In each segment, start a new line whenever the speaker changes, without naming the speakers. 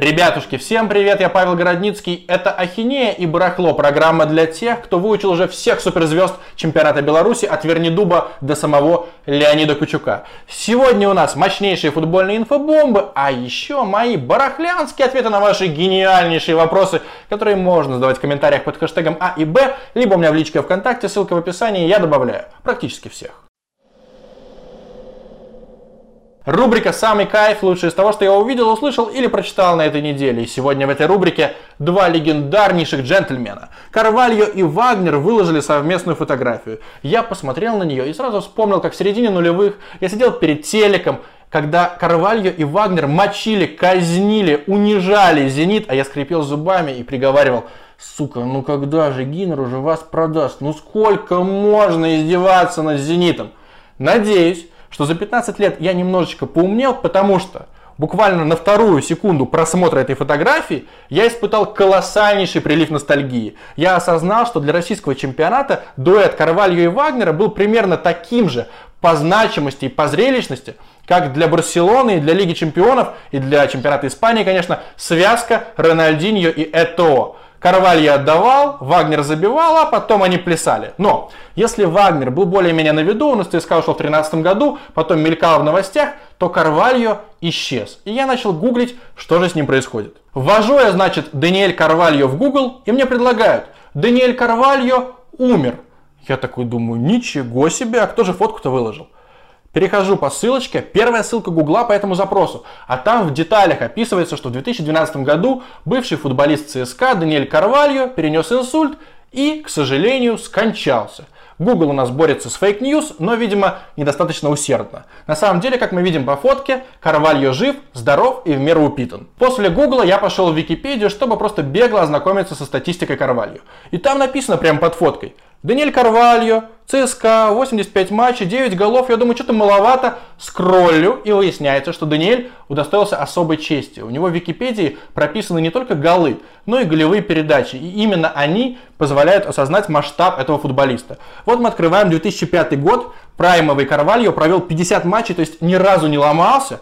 Ребятушки, всем привет, я Павел Городницкий. Это Ахинея и Барахло, программа для тех, кто выучил уже всех суперзвезд чемпионата Беларуси от Вернидуба до самого Леонида Кучука. Сегодня у нас мощнейшие футбольные инфобомбы, а еще мои барахлянские ответы на ваши гениальнейшие вопросы, которые можно задавать в комментариях под хэштегом А и Б, либо у меня в личке ВКонтакте, ссылка в описании, я добавляю практически всех. Рубрика «Самый кайф» лучше из того, что я увидел, услышал или прочитал на этой неделе. И сегодня в этой рубрике два легендарнейших джентльмена. Карвальо и Вагнер выложили совместную фотографию. Я посмотрел на нее и сразу вспомнил, как в середине нулевых я сидел перед телеком, когда Карвальо и Вагнер мочили, казнили, унижали «Зенит», а я скрипел зубами и приговаривал Сука, ну когда же Гиннер уже вас продаст? Ну сколько можно издеваться над «Зенитом»? Надеюсь, что за 15 лет я немножечко поумнел, потому что буквально на вторую секунду просмотра этой фотографии я испытал колоссальнейший прилив ностальгии. Я осознал, что для российского чемпионата дуэт Карвальо и Вагнера был примерно таким же по значимости и по зрелищности, как для Барселоны и для Лиги Чемпионов и для чемпионата Испании, конечно, связка Рональдиньо и Этоо. Карвалья отдавал, Вагнер забивал, а потом они плясали. Но если Вагнер был более-менее на виду, он из ЦСКА в 2013 году, потом мелькал в новостях, то Карвальо исчез. И я начал гуглить, что же с ним происходит. Ввожу я, значит, Даниэль Карвальо в Google, и мне предлагают, Даниэль Карвальо умер. Я такой думаю, ничего себе, а кто же фотку-то выложил? Перехожу по ссылочке, первая ссылка Гугла по этому запросу, а там в деталях описывается, что в 2012 году бывший футболист ЦСКА Даниэль Карвальо перенес инсульт и, к сожалению, скончался. Google у нас борется с fake news, но, видимо, недостаточно усердно. На самом деле, как мы видим по фотке, Карвальо жив, здоров и в меру упитан. После Google я пошел в Википедию, чтобы просто бегло ознакомиться со статистикой Карвальо. И там написано прямо под фоткой – Даниэль Карвальо, ЦСКА, 85 матчей, 9 голов. Я думаю, что-то маловато. Скроллю, и выясняется, что Даниэль удостоился особой чести. У него в Википедии прописаны не только голы, но и голевые передачи. И именно они позволяют осознать масштаб этого футболиста. Вот мы открываем 2005 год. Праймовый Карвальо провел 50 матчей, то есть ни разу не ломался.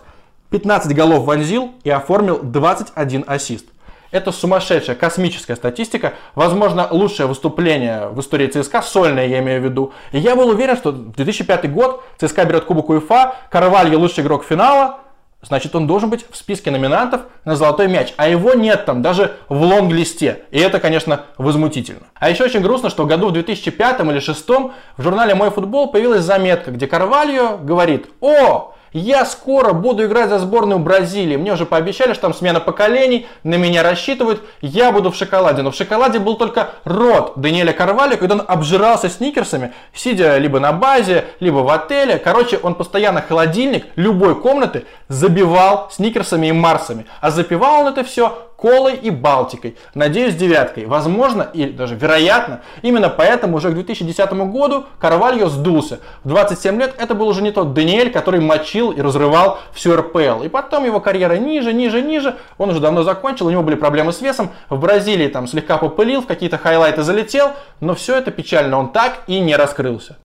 15 голов вонзил и оформил 21 ассист. Это сумасшедшая, космическая статистика. Возможно, лучшее выступление в истории ЦСКА, сольное я имею в виду. И я был уверен, что 2005 год ЦСКА берет Кубок УЕФА, Карвальо лучший игрок финала, значит он должен быть в списке номинантов на золотой мяч. А его нет там даже в лонг-листе. И это, конечно, возмутительно. А еще очень грустно, что году в 2005 или 2006 в журнале «Мой футбол» появилась заметка, где Карвальо говорит «О, я скоро буду играть за сборную Бразилии. Мне уже пообещали, что там смена поколений, на меня рассчитывают. Я буду в шоколаде. Но в шоколаде был только рот Даниэля Карвалью, когда он обжирался сникерсами, сидя либо на базе, либо в отеле. Короче, он постоянно холодильник любой комнаты забивал сникерсами и марсами. А запивал он это все колой и Балтикой. Надеюсь, девяткой. Возможно, и даже вероятно, именно поэтому уже к 2010 году Карвальо сдулся. В 27 лет это был уже не тот Даниэль, который мочил и разрывал всю РПЛ. И потом его карьера ниже, ниже, ниже. Он уже давно закончил, у него были проблемы с весом. В Бразилии там слегка попылил, в какие-то хайлайты залетел. Но все это печально, он так и не раскрылся.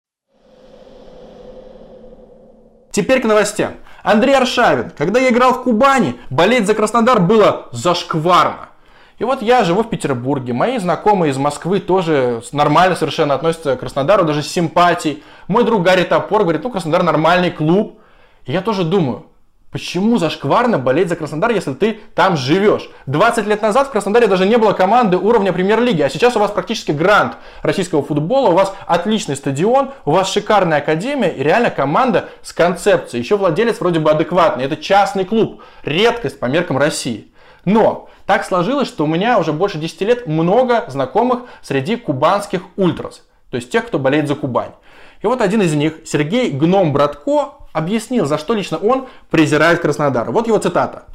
Теперь к новостям. Андрей Аршавин. Когда я играл в Кубани, болеть за Краснодар было зашкварно. И вот я живу в Петербурге, мои знакомые из Москвы тоже нормально совершенно относятся к Краснодару, даже с симпатией. Мой друг Гарри Топор говорит, ну Краснодар нормальный клуб. И я тоже думаю, Почему зашкварно болеть за Краснодар, если ты там живешь? 20 лет назад в Краснодаре даже не было команды уровня премьер-лиги, а сейчас у вас практически грант российского футбола, у вас отличный стадион, у вас шикарная академия и реально команда с концепцией. Еще владелец вроде бы адекватный. Это частный клуб, редкость по меркам России. Но так сложилось, что у меня уже больше 10 лет много знакомых среди кубанских ультрас, то есть тех, кто болеет за Кубань. И вот один из них, Сергей Гном Братко, объяснил, за что лично он презирает Краснодар. Вот его цитата.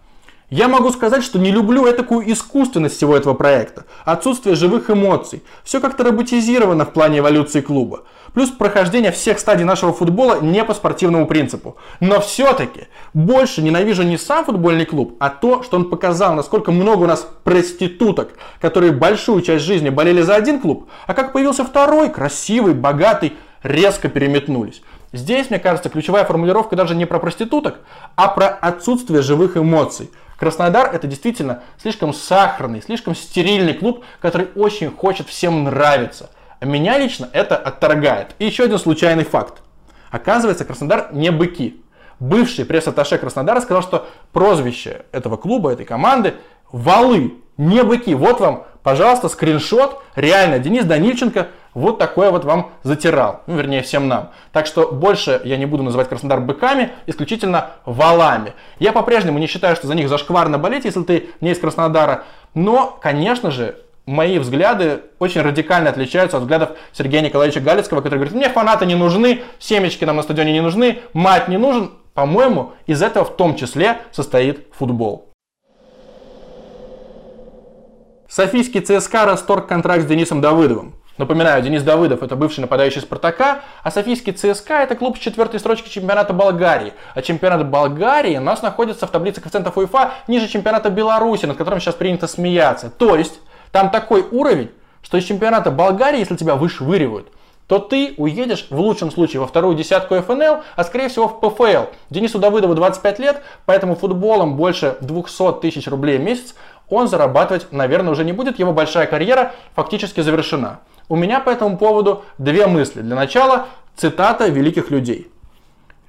Я могу сказать, что не люблю такую искусственность всего этого проекта, отсутствие живых эмоций. Все как-то роботизировано в плане эволюции клуба. Плюс прохождение всех стадий нашего футбола не по спортивному принципу. Но все-таки больше ненавижу не сам футбольный клуб, а то, что он показал, насколько много у нас проституток, которые большую часть жизни болели за один клуб, а как появился второй, красивый, богатый, резко переметнулись. Здесь, мне кажется, ключевая формулировка даже не про проституток, а про отсутствие живых эмоций. Краснодар это действительно слишком сахарный, слишком стерильный клуб, который очень хочет всем нравиться. А меня лично это отторгает. И еще один случайный факт. Оказывается, Краснодар не быки. Бывший пресс-атташе Краснодара сказал, что прозвище этого клуба, этой команды – валы, не быки. Вот вам, пожалуйста, скриншот. Реально, Денис Данильченко вот такое вот вам затирал. Ну, вернее, всем нам. Так что больше я не буду называть Краснодар быками, исключительно валами. Я по-прежнему не считаю, что за них зашкварно болеть, если ты не из Краснодара. Но, конечно же, мои взгляды очень радикально отличаются от взглядов Сергея Николаевича Галицкого, который говорит, мне фанаты не нужны, семечки нам на стадионе не нужны, мать не нужен. По-моему, из этого в том числе состоит футбол. Софийский ЦСКА расторг контракт с Денисом Давыдовым. Напоминаю, Денис Давыдов это бывший нападающий Спартака, а Софийский ЦСКА это клуб с четвертой строчки чемпионата Болгарии. А чемпионат Болгарии у нас находится в таблице коэффициентов УЕФА ниже чемпионата Беларуси, над которым сейчас принято смеяться. То есть, там такой уровень, что из чемпионата Болгарии, если тебя вышвыривают, то ты уедешь в лучшем случае во вторую десятку ФНЛ, а скорее всего в ПФЛ. Денису Давыдову 25 лет, поэтому футболом больше 200 тысяч рублей в месяц он зарабатывать, наверное, уже не будет. Его большая карьера фактически завершена. У меня по этому поводу две мысли. Для начала цитата великих людей.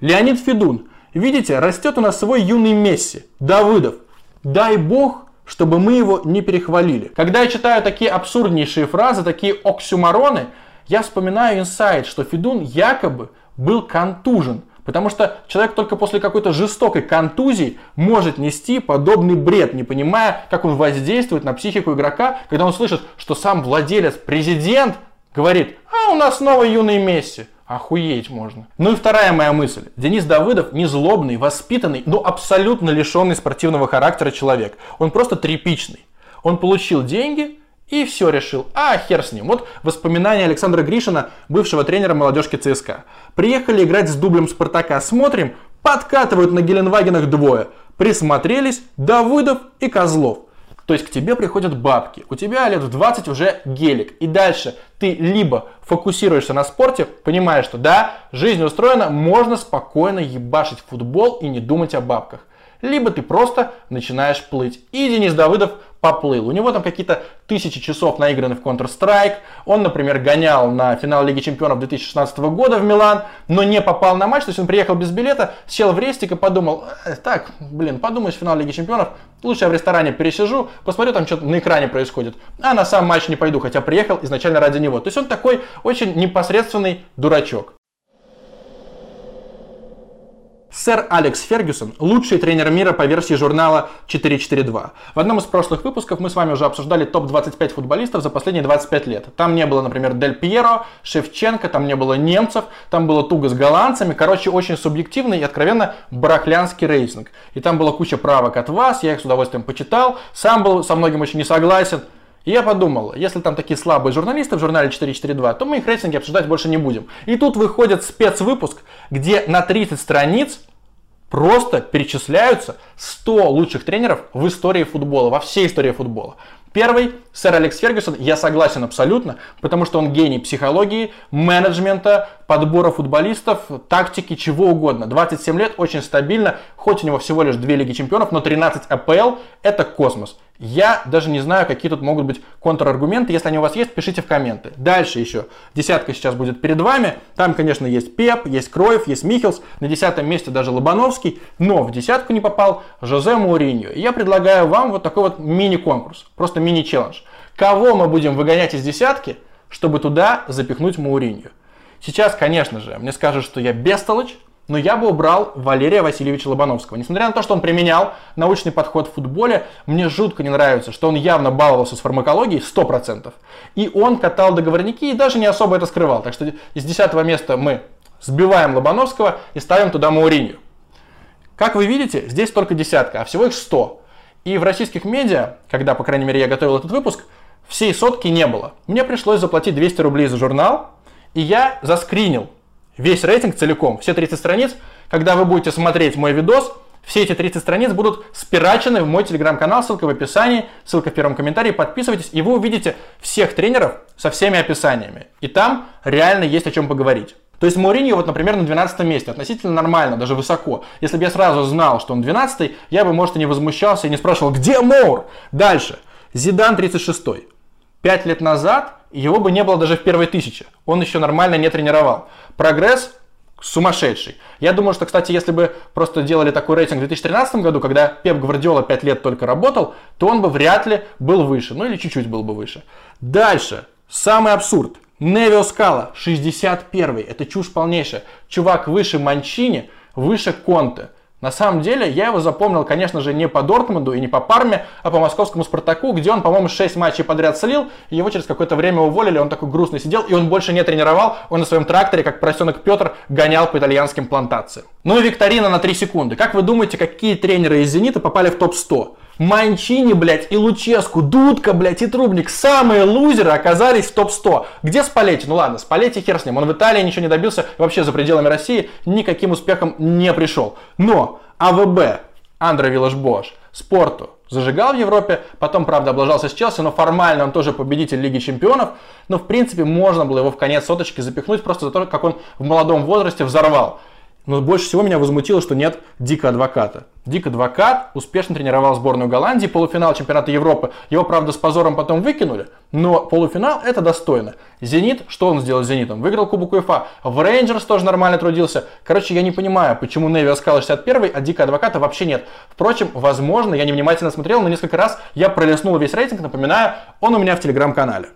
Леонид Федун. Видите, растет у нас свой юный Месси, Давыдов. Дай бог, чтобы мы его не перехвалили. Когда я читаю такие абсурднейшие фразы, такие оксюмароны, я вспоминаю инсайт, что Федун якобы был контужен. Потому что человек только после какой-то жестокой контузии может нести подобный бред, не понимая, как он воздействует на психику игрока, когда он слышит, что сам владелец, президент говорит, а у нас новый юный Месси. Охуеть можно. Ну и вторая моя мысль. Денис Давыдов не злобный, воспитанный, но абсолютно лишенный спортивного характера человек. Он просто трепичный. Он получил деньги, и все решил. А, хер с ним. Вот воспоминания Александра Гришина, бывшего тренера молодежки ЦСКА. Приехали играть с дублем Спартака. Смотрим, подкатывают на Геленвагенах двое. Присмотрелись Давыдов и Козлов. То есть к тебе приходят бабки, у тебя лет в 20 уже гелик. И дальше ты либо фокусируешься на спорте, понимаешь, что да, жизнь устроена, можно спокойно ебашить футбол и не думать о бабках. Либо ты просто начинаешь плыть. И Денис Давыдов поплыл. У него там какие-то тысячи часов наиграны в Counter-Strike. Он, например, гонял на финал Лиги Чемпионов 2016 года в Милан, но не попал на матч. То есть он приехал без билета, сел в рестик и подумал, э, так, блин, подумаешь, финал Лиги Чемпионов, лучше я в ресторане пересижу, посмотрю, там что-то на экране происходит. А на сам матч не пойду, хотя приехал изначально ради него. То есть он такой очень непосредственный дурачок. Сэр Алекс Фергюсон – лучший тренер мира по версии журнала 442. В одном из прошлых выпусков мы с вами уже обсуждали топ-25 футболистов за последние 25 лет. Там не было, например, Дель Пьеро, Шевченко, там не было немцев, там было туго с голландцами. Короче, очень субъективный и откровенно барахлянский рейтинг. И там была куча правок от вас, я их с удовольствием почитал, сам был со многим очень не согласен. И я подумал, если там такие слабые журналисты в журнале 442, то мы их рейтинги обсуждать больше не будем. И тут выходит спецвыпуск, где на 30 страниц просто перечисляются 100 лучших тренеров в истории футбола, во всей истории футбола. Первый, сэр Алекс Фергюсон, я согласен абсолютно, потому что он гений психологии, менеджмента, подбора футболистов, тактики, чего угодно. 27 лет, очень стабильно, хоть у него всего лишь 2 Лиги Чемпионов, но 13 АПЛ – это космос. Я даже не знаю, какие тут могут быть контраргументы. Если они у вас есть, пишите в комменты. Дальше еще. Десятка сейчас будет перед вами. Там, конечно, есть Пеп, есть Кроев, есть Михелс. На десятом месте даже Лобановский. Но в десятку не попал Жозе Мауриньо. Я предлагаю вам вот такой вот мини-конкурс. Просто мини-челлендж. Кого мы будем выгонять из десятки, чтобы туда запихнуть Мауриньо? Сейчас, конечно же, мне скажут, что я бестолочь, но я бы убрал Валерия Васильевича Лобановского. Несмотря на то, что он применял научный подход в футболе, мне жутко не нравится, что он явно баловался с фармакологией 100%. И он катал договорники и даже не особо это скрывал. Так что из 10 места мы сбиваем Лобановского и ставим туда Мауринью. Как вы видите, здесь только десятка, а всего их 100. И в российских медиа, когда, по крайней мере, я готовил этот выпуск, всей сотки не было. Мне пришлось заплатить 200 рублей за журнал, и я заскринил весь рейтинг целиком, все 30 страниц. Когда вы будете смотреть мой видос, все эти 30 страниц будут спирачены в мой телеграм-канал, ссылка в описании, ссылка в первом комментарии, подписывайтесь, и вы увидите всех тренеров со всеми описаниями. И там реально есть о чем поговорить. То есть Мауриньо, вот, например, на 12 месте, относительно нормально, даже высоко. Если бы я сразу знал, что он 12 я бы, может, и не возмущался и не спрашивал, где Мouр? Дальше. Зидан 36 -й. Пять лет назад его бы не было даже в первой тысяче. Он еще нормально не тренировал. Прогресс сумасшедший. Я думаю, что, кстати, если бы просто делали такой рейтинг в 2013 году, когда Пеп Гвардиола 5 лет только работал, то он бы вряд ли был выше. Ну или чуть-чуть был бы выше. Дальше. Самый абсурд. Невио Скала, 61-й. Это чушь полнейшая. Чувак выше Манчини, выше Конте. На самом деле, я его запомнил, конечно же, не по Дортмунду и не по Парме, а по московскому Спартаку, где он, по-моему, 6 матчей подряд слил, и его через какое-то время уволили, он такой грустный сидел, и он больше не тренировал, он на своем тракторе, как поросенок Петр, гонял по итальянским плантациям. Ну и викторина на 3 секунды. Как вы думаете, какие тренеры из «Зенита» попали в топ-100? Манчини, блядь, и Луческу, Дудка, блядь, и Трубник, самые лузеры оказались в топ-100. Где Спалетти? Ну ладно, Спалетти хер с ним, он в Италии ничего не добился, вообще за пределами России никаким успехом не пришел. Но АВБ, Андре Виллаш-Бош, Спорту, зажигал в Европе, потом, правда, облажался с Челси, но формально он тоже победитель Лиги Чемпионов, но, в принципе, можно было его в конец соточки запихнуть просто за то, как он в молодом возрасте взорвал. Но больше всего меня возмутило, что нет Дика Адвоката. Дик Адвокат успешно тренировал сборную Голландии, полуфинал чемпионата Европы. Его, правда, с позором потом выкинули, но полуфинал это достойно. Зенит, что он сделал с Зенитом? Выиграл Кубок УЕФА. В Рейнджерс тоже нормально трудился. Короче, я не понимаю, почему Неви Оскала 61, а Дика Адвоката вообще нет. Впрочем, возможно, я невнимательно смотрел, но несколько раз я пролистнул весь рейтинг, напоминаю, он у меня в телеграм-канале.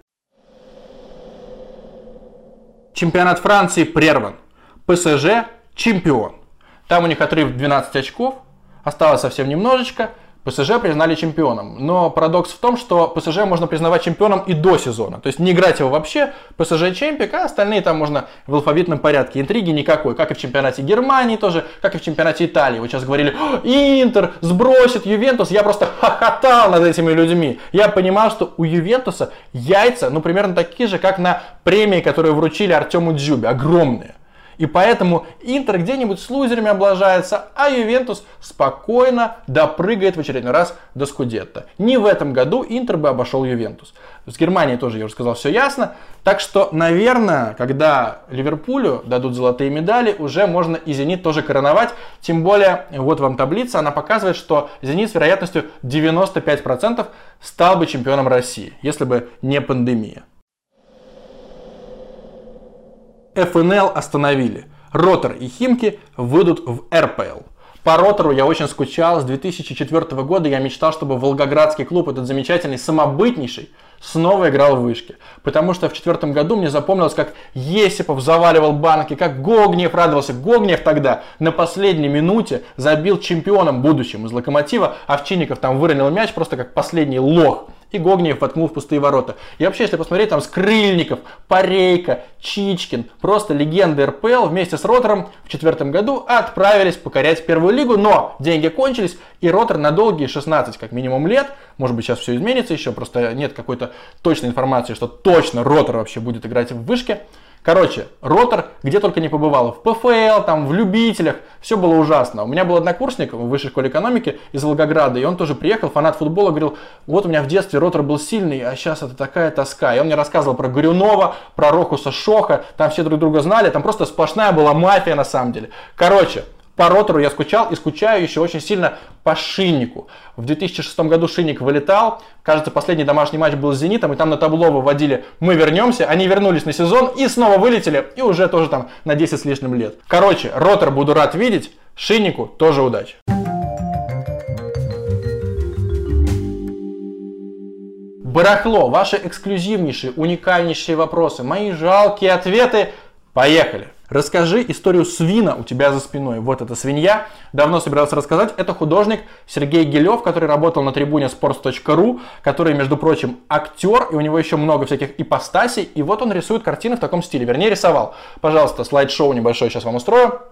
Чемпионат Франции прерван. ПСЖ чемпион. Там у них отрыв 12 очков, осталось совсем немножечко. ПСЖ признали чемпионом. Но парадокс в том, что ПСЖ можно признавать чемпионом и до сезона. То есть не играть его вообще, ПСЖ чемпик, а остальные там можно в алфавитном порядке. Интриги никакой, как и в чемпионате Германии тоже, как и в чемпионате Италии. Вы сейчас говорили, Интер сбросит Ювентус. Я просто хохотал над этими людьми. Я понимал, что у Ювентуса яйца, ну, примерно такие же, как на премии, которые вручили Артему Дзюбе. Огромные. И поэтому Интер где-нибудь с лузерами облажается, а Ювентус спокойно допрыгает в очередной раз до Скудетта. Не в этом году Интер бы обошел Ювентус. С Германией тоже, я уже сказал, все ясно. Так что, наверное, когда Ливерпулю дадут золотые медали, уже можно и Зенит тоже короновать. Тем более, вот вам таблица, она показывает, что Зенит с вероятностью 95% стал бы чемпионом России, если бы не пандемия. ФНЛ остановили. Ротор и Химки выйдут в РПЛ. По ротору я очень скучал. С 2004 года я мечтал, чтобы Волгоградский клуб, этот замечательный, самобытнейший, снова играл в вышке. Потому что в четвертом году мне запомнилось, как Есипов заваливал банки, как Гогнев радовался. Гогнев тогда на последней минуте забил чемпионом будущим из Локомотива. Овчинников там выронил мяч просто как последний лох и Гогниев воткнул в пустые ворота. И вообще, если посмотреть, там Скрыльников, Парейка, Чичкин, просто легенды РПЛ вместе с Ротором в четвертом году отправились покорять первую лигу, но деньги кончились, и Ротор на долгие 16 как минимум лет, может быть сейчас все изменится еще, просто нет какой-то точной информации, что точно Ротор вообще будет играть в вышке, Короче, Ротор где только не побывал. В ПФЛ, там, в любителях. Все было ужасно. У меня был однокурсник в высшей школе экономики из Волгограда, и он тоже приехал, фанат футбола, говорил, вот у меня в детстве Ротор был сильный, а сейчас это такая тоска. И он мне рассказывал про Горюнова, про Рохуса Шоха, там все друг друга знали, там просто сплошная была мафия на самом деле. Короче, по ротору я скучал и скучаю еще очень сильно по Шиннику. В 2006 году Шинник вылетал. Кажется, последний домашний матч был с Зенитом, и там на табло выводили «Мы вернемся». Они вернулись на сезон и снова вылетели, и уже тоже там на 10 с лишним лет. Короче, ротор буду рад видеть. Шиннику тоже удачи. Барахло, ваши эксклюзивнейшие, уникальнейшие вопросы, мои жалкие ответы. Поехали! Расскажи историю свина у тебя за спиной. Вот эта свинья. Давно собирался рассказать. Это художник Сергей Гелев, который работал на трибуне sports.ru, который, между прочим, актер, и у него еще много всяких ипостасей. И вот он рисует картины в таком стиле. Вернее, рисовал. Пожалуйста, слайд-шоу небольшое сейчас вам устрою.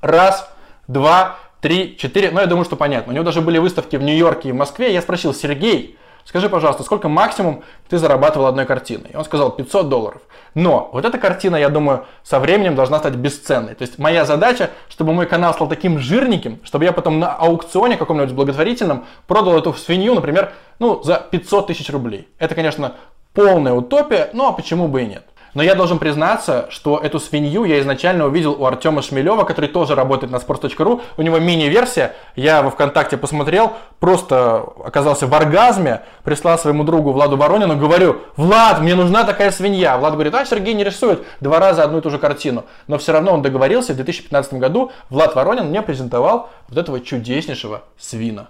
Раз, два, три, четыре. Ну, я думаю, что понятно. У него даже были выставки в Нью-Йорке и в Москве. Я спросил, Сергей, скажи, пожалуйста, сколько максимум ты зарабатывал одной картиной? И он сказал 500 долларов. Но вот эта картина, я думаю, со временем должна стать бесценной. То есть моя задача, чтобы мой канал стал таким жирненьким, чтобы я потом на аукционе каком-нибудь благотворительном продал эту свинью, например, ну, за 500 тысяч рублей. Это, конечно, полная утопия, ну а почему бы и нет. Но я должен признаться, что эту свинью я изначально увидел у Артема Шмелева, который тоже работает на sports.ru. У него мини-версия, я во ВКонтакте посмотрел, просто оказался в оргазме, прислал своему другу Владу Воронину, говорю, Влад, мне нужна такая свинья. Влад говорит, а Сергей не рисует два раза одну и ту же картину. Но все равно он договорился, в 2015 году Влад Воронин мне презентовал вот этого чудеснейшего свина.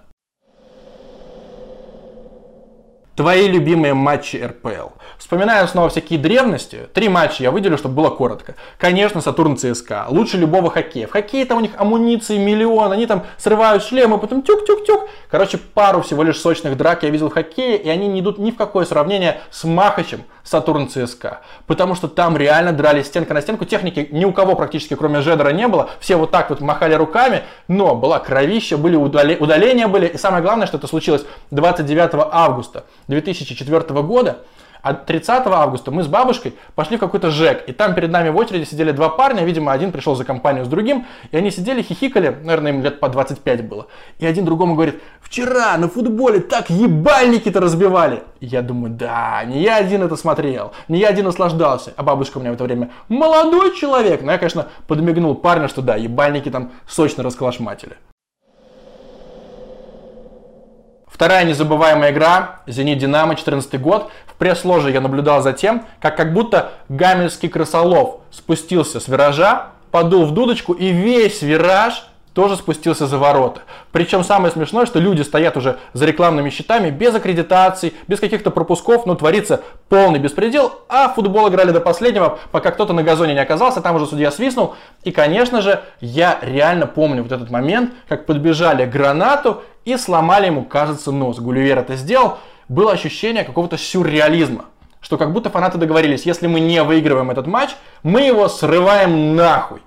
Твои любимые матчи РПЛ. Вспоминая снова всякие древности, три матча я выделю, чтобы было коротко. Конечно, Сатурн ЦСКА. Лучше любого хоккея. В хоккее там у них амуниции миллион, они там срывают шлемы, потом тюк-тюк-тюк. Короче, пару всего лишь сочных драк я видел в хоккее, и они не идут ни в какое сравнение с Махачем Сатурн ЦСКА. Потому что там реально дрались стенка на стенку. Техники ни у кого практически, кроме Жедера, не было. Все вот так вот махали руками, но была кровища, были удаления были. И самое главное, что это случилось 29 августа 2004 года. А 30 августа мы с бабушкой пошли в какой-то ЖЭК, и там перед нами в очереди сидели два парня, видимо, один пришел за компанию с другим, и они сидели, хихикали, наверное, им лет по 25 было. И один другому говорит, вчера на футболе так ебальники-то разбивали. Я думаю, да, не я один это смотрел, не я один наслаждался. А бабушка у меня в это время молодой человек. Но я, конечно, подмигнул парня, что да, ебальники там сочно расколошматили. Вторая незабываемая игра «Зенит Динамо» 14 год. В пресс-ложе я наблюдал за тем, как как будто гамельский крысолов спустился с виража, подул в дудочку и весь вираж тоже спустился за ворота. Причем самое смешное, что люди стоят уже за рекламными щитами без аккредитаций, без каких-то пропусков, ну творится полный беспредел, а футбол играли до последнего, пока кто-то на газоне не оказался, там уже судья свистнул. И, конечно же, я реально помню вот этот момент, как подбежали к гранату и сломали ему, кажется, нос. Гулливер это сделал. Было ощущение какого-то сюрреализма. Что как будто фанаты договорились, если мы не выигрываем этот матч, мы его срываем нахуй.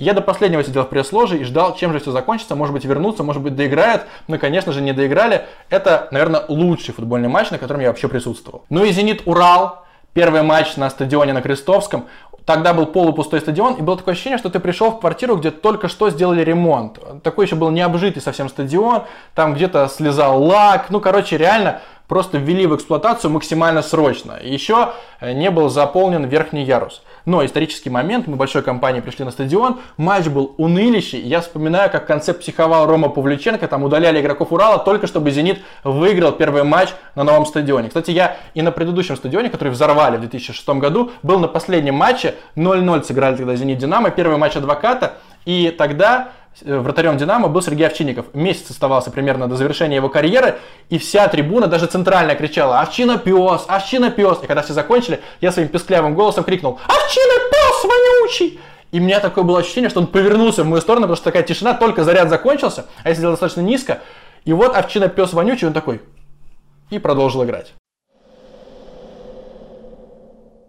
Я до последнего сидел в пресс-ложе и ждал, чем же все закончится. Может быть, вернутся, может быть, доиграют. Но, конечно же, не доиграли. Это, наверное, лучший футбольный матч, на котором я вообще присутствовал. Ну и «Зенит-Урал». Первый матч на стадионе на Крестовском. Тогда был полупустой стадион, и было такое ощущение, что ты пришел в квартиру, где только что сделали ремонт. Такой еще был необжитый совсем стадион, там где-то слезал лак. Ну, короче, реально просто ввели в эксплуатацию максимально срочно. Еще не был заполнен верхний ярус. Но исторический момент, мы большой компанией пришли на стадион, матч был унылищий. Я вспоминаю, как концепт психовал Рома Павлюченко, там удаляли игроков Урала только чтобы «Зенит» выиграл первый матч на новом стадионе. Кстати, я и на предыдущем стадионе, который взорвали в 2006 году, был на последнем матче, 0-0 сыграли тогда «Зенит-Динамо», первый матч адвоката, и тогда вратарем Динамо был Сергей Овчинников. Месяц оставался примерно до завершения его карьеры, и вся трибуна, даже центральная, кричала «Овчина пес! Овчина пес!» И когда все закончили, я своим песклявым голосом крикнул «Овчина пес вонючий!» И у меня такое было ощущение, что он повернулся в мою сторону, потому что такая тишина, только заряд закончился, а я сидел достаточно низко, и вот овчина пес вонючий, он такой, и продолжил играть.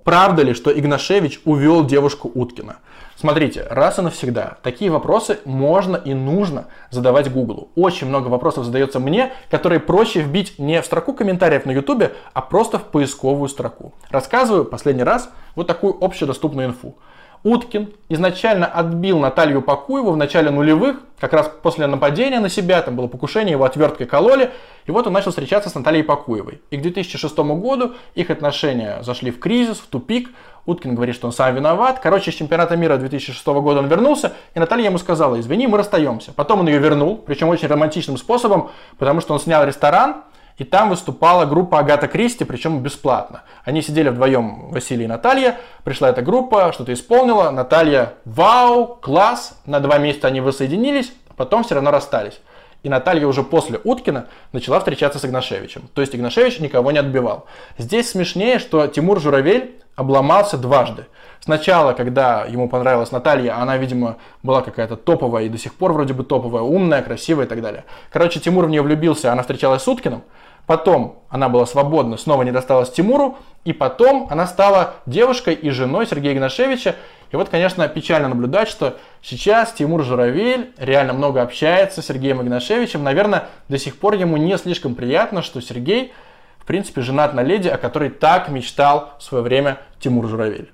Правда ли, что Игнашевич увел девушку Уткина? Смотрите, раз и навсегда, такие вопросы можно и нужно задавать Гуглу. Очень много вопросов задается мне, которые проще вбить не в строку комментариев на Ютубе, а просто в поисковую строку. Рассказываю последний раз вот такую общедоступную инфу. Уткин изначально отбил Наталью Пакуеву в начале нулевых, как раз после нападения на себя, там было покушение, его отверткой кололи, и вот он начал встречаться с Натальей Пакуевой. И к 2006 году их отношения зашли в кризис, в тупик, Уткин говорит, что он сам виноват. Короче, с чемпионата мира 2006 года он вернулся, и Наталья ему сказала, извини, мы расстаемся. Потом он ее вернул, причем очень романтичным способом, потому что он снял ресторан, и там выступала группа Агата Кристи, причем бесплатно. Они сидели вдвоем, Василий и Наталья. Пришла эта группа, что-то исполнила. Наталья, вау, класс. На два месяца они воссоединились, потом все равно расстались. И Наталья уже после Уткина начала встречаться с Игнашевичем. То есть Игнашевич никого не отбивал. Здесь смешнее, что Тимур Журавель обломался дважды. Сначала, когда ему понравилась Наталья, она, видимо, была какая-то топовая и до сих пор вроде бы топовая, умная, красивая и так далее. Короче, Тимур в нее влюбился, она встречалась с Уткиным. Потом она была свободна, снова не досталась Тимуру. И потом она стала девушкой и женой Сергея Игнашевича. И вот, конечно, печально наблюдать, что сейчас Тимур Журавель реально много общается с Сергеем Игнашевичем. Наверное, до сих пор ему не слишком приятно, что Сергей, в принципе, женат на леди, о которой так мечтал в свое время Тимур Журавель.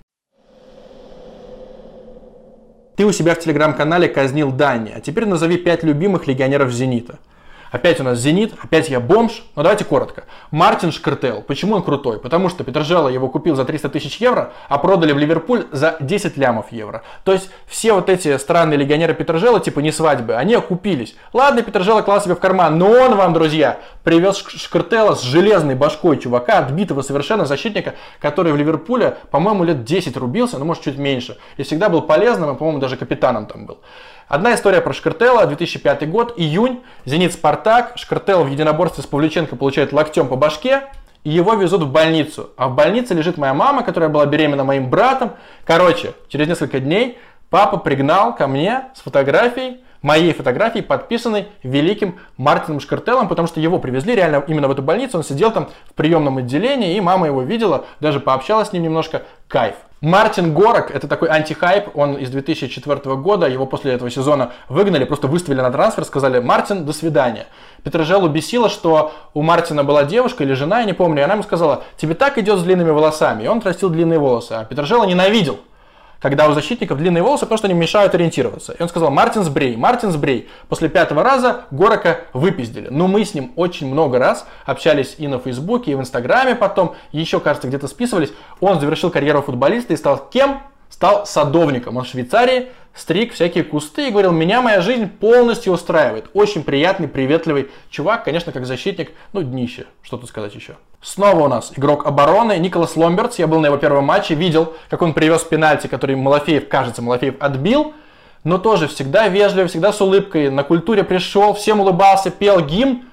Ты у себя в телеграм-канале казнил Дани, а теперь назови пять любимых легионеров «Зенита». Опять у нас «Зенит», опять я бомж. Но давайте коротко. Мартин Шкартел. Почему он крутой? Потому что Петрожела его купил за 300 тысяч евро, а продали в Ливерпуль за 10 лямов евро. То есть все вот эти странные легионеры Петрожела, типа не свадьбы, они окупились. Ладно, Петрожела клал себе в карман, но он вам, друзья, привез Шкартела с железной башкой чувака, отбитого совершенно защитника, который в Ливерпуле, по-моему, лет 10 рубился, ну может чуть меньше. И всегда был полезным, и, по-моему, даже капитаном там был. Одна история про Шкартела, 2005 год, июнь, Зенит Спартак, Шкартел в единоборстве с Павлюченко получает локтем по башке, и его везут в больницу. А в больнице лежит моя мама, которая была беременна моим братом. Короче, через несколько дней папа пригнал ко мне с фотографией, моей фотографией, подписанной великим Мартином Шкартелом, потому что его привезли реально именно в эту больницу, он сидел там в приемном отделении, и мама его видела, даже пообщалась с ним немножко, кайф. Мартин Горок, это такой антихайп, он из 2004 года, его после этого сезона выгнали, просто выставили на трансфер, сказали, Мартин, до свидания. Петрожелу бесило, что у Мартина была девушка или жена, я не помню, и она ему сказала, тебе так идет с длинными волосами, и он отрастил длинные волосы, а Петрожела ненавидел когда у защитников длинные волосы, потому что они мешают ориентироваться. И он сказал, Мартин сбрей, Мартин сбрей. После пятого раза Горока выпиздили. Но мы с ним очень много раз общались и на Фейсбуке, и в Инстаграме потом, еще, кажется, где-то списывались. Он завершил карьеру футболиста и стал кем? Стал садовником. Он в Швейцарии стриг всякие кусты и говорил, меня моя жизнь полностью устраивает. Очень приятный, приветливый чувак, конечно, как защитник, ну, днище, что тут сказать еще. Снова у нас игрок обороны. Николас Ломбертс, я был на его первом матче, видел, как он привез пенальти, который Малафеев, кажется, Малафеев отбил, но тоже всегда вежливо, всегда с улыбкой, на культуре пришел, всем улыбался, пел гимн,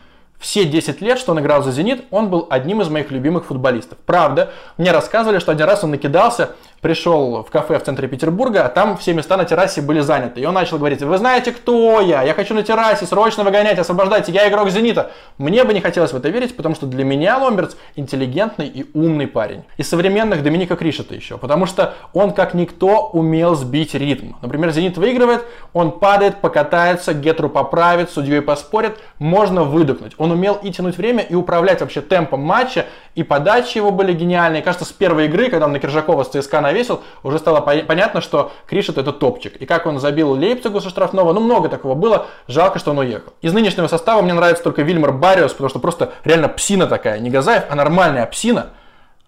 все 10 лет, что он играл за «Зенит», он был одним из моих любимых футболистов. Правда, мне рассказывали, что один раз он накидался, пришел в кафе в центре Петербурга, а там все места на террасе были заняты. И он начал говорить, вы знаете, кто я? Я хочу на террасе, срочно выгонять, освобождайте, я игрок «Зенита». Мне бы не хотелось в это верить, потому что для меня Ломбертс интеллигентный и умный парень. Из современных Доминика Кришета еще, потому что он как никто умел сбить ритм. Например, «Зенит» выигрывает, он падает, покатается, Гетру поправит, судьей поспорит, можно выдохнуть. Он умел и тянуть время, и управлять вообще темпом матча, и подачи его были гениальные. Кажется, с первой игры, когда он на Киржакова с ЦСКА навесил, уже стало понятно, что Кришет это топчик. И как он забил Лейпцигу со штрафного, ну много такого было, жалко, что он уехал. Из нынешнего состава мне нравится только Вильмар Бариус, потому что просто реально псина такая, не Газаев, а нормальная псина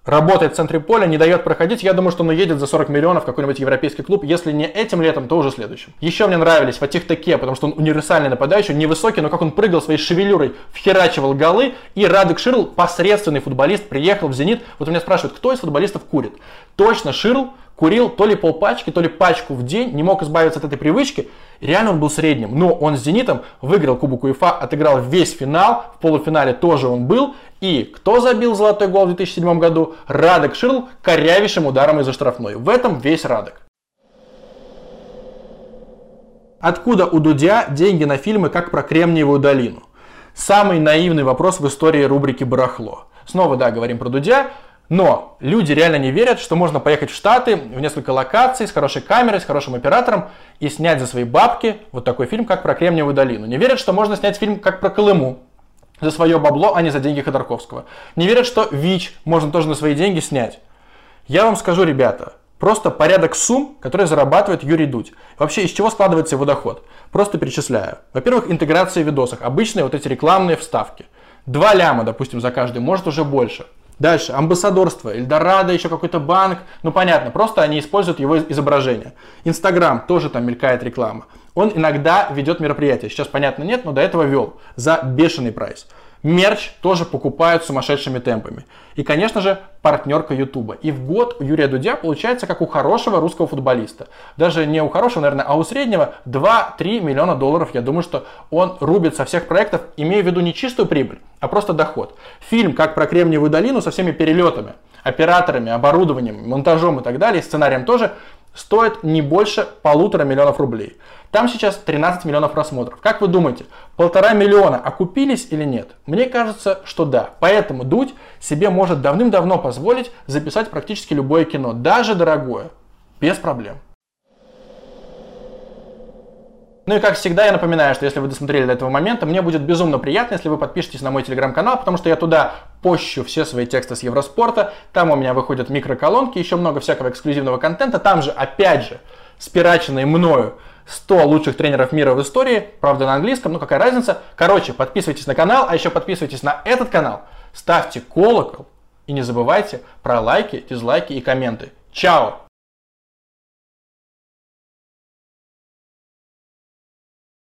работает в центре поля, не дает проходить. Я думаю, что он уедет за 40 миллионов в какой-нибудь европейский клуб, если не этим летом, то уже следующим. Еще мне нравились Фатих Теке, потому что он универсальный нападающий, невысокий, но как он прыгал своей шевелюрой, вхерачивал голы, и Радик Ширл, посредственный футболист, приехал в «Зенит». Вот меня спрашивают, кто из футболистов курит? Точно Ширл, курил то ли полпачки, то ли пачку в день, не мог избавиться от этой привычки. Реально он был средним. Но он с «Зенитом» выиграл Кубок УЕФА, отыграл весь финал. В полуфинале тоже он был. И кто забил золотой гол в 2007 году? Радек Ширл корявейшим ударом из-за штрафной. В этом весь Радек. Откуда у Дудя деньги на фильмы как про Кремниевую долину? Самый наивный вопрос в истории рубрики «Барахло». Снова, да, говорим про Дудя. Но люди реально не верят, что можно поехать в Штаты в несколько локаций с хорошей камерой, с хорошим оператором и снять за свои бабки вот такой фильм, как про Кремниевую долину. Не верят, что можно снять фильм, как про Колыму, за свое бабло, а не за деньги Ходорковского. Не верят, что ВИЧ можно тоже на свои деньги снять. Я вам скажу, ребята, просто порядок сумм, которые зарабатывает Юрий Дудь. Вообще, из чего складывается его доход? Просто перечисляю. Во-первых, интеграция в видосах. Обычные вот эти рекламные вставки. Два ляма, допустим, за каждый, может уже больше. Дальше, амбассадорство, Эльдорадо, еще какой-то банк, ну понятно, просто они используют его изображение. Инстаграм, тоже там мелькает реклама. Он иногда ведет мероприятия, сейчас понятно нет, но до этого вел за бешеный прайс. Мерч тоже покупают сумасшедшими темпами. И, конечно же, партнерка Ютуба. И в год у Юрия Дудя получается как у хорошего русского футболиста. Даже не у хорошего, наверное, а у среднего 2-3 миллиона долларов. Я думаю, что он рубит со всех проектов, имея в виду не чистую прибыль, а просто доход. Фильм как про Кремниевую долину со всеми перелетами, операторами, оборудованием, монтажом и так далее, сценарием тоже, стоит не больше полутора миллионов рублей. Там сейчас 13 миллионов просмотров. Как вы думаете, полтора миллиона окупились или нет? Мне кажется, что да. Поэтому Дудь себе может давным-давно позволить записать практически любое кино, даже дорогое, без проблем. Ну и как всегда, я напоминаю, что если вы досмотрели до этого момента, мне будет безумно приятно, если вы подпишетесь на мой телеграм-канал, потому что я туда пощу все свои тексты с Евроспорта, там у меня выходят микроколонки, еще много всякого эксклюзивного контента, там же, опять же, спираченные мною 100 лучших тренеров мира в истории, правда на английском, ну какая разница. Короче, подписывайтесь на канал, а еще подписывайтесь на этот канал, ставьте колокол и не забывайте про лайки, дизлайки и комменты. Чао!